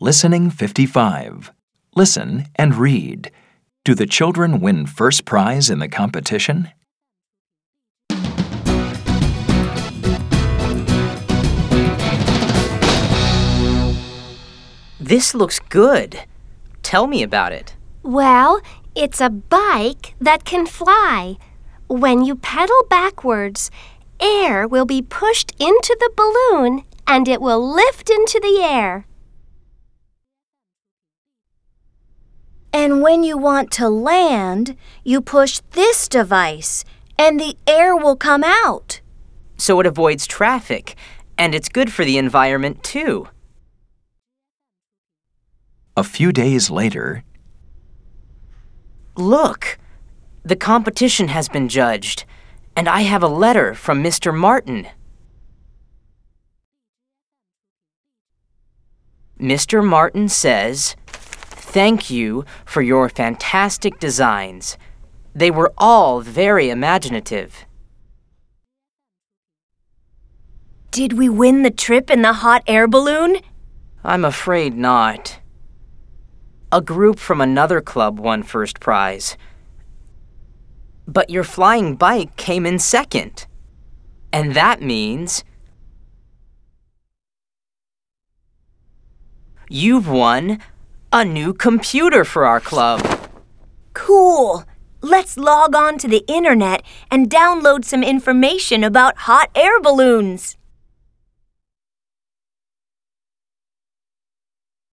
Listening 55. Listen and read. Do the children win first prize in the competition? This looks good. Tell me about it. Well, it's a bike that can fly. When you pedal backwards, air will be pushed into the balloon and it will lift into the air. And when you want to land, you push this device and the air will come out. So it avoids traffic, and it's good for the environment too. A few days later, Look! The competition has been judged, and I have a letter from Mr. Martin. Mr. Martin says, Thank you for your fantastic designs. They were all very imaginative. Did we win the trip in the hot air balloon? I'm afraid not. A group from another club won first prize. But your flying bike came in second. And that means you've won a new computer for our club. Cool. Let's log on to the internet and download some information about hot air balloons.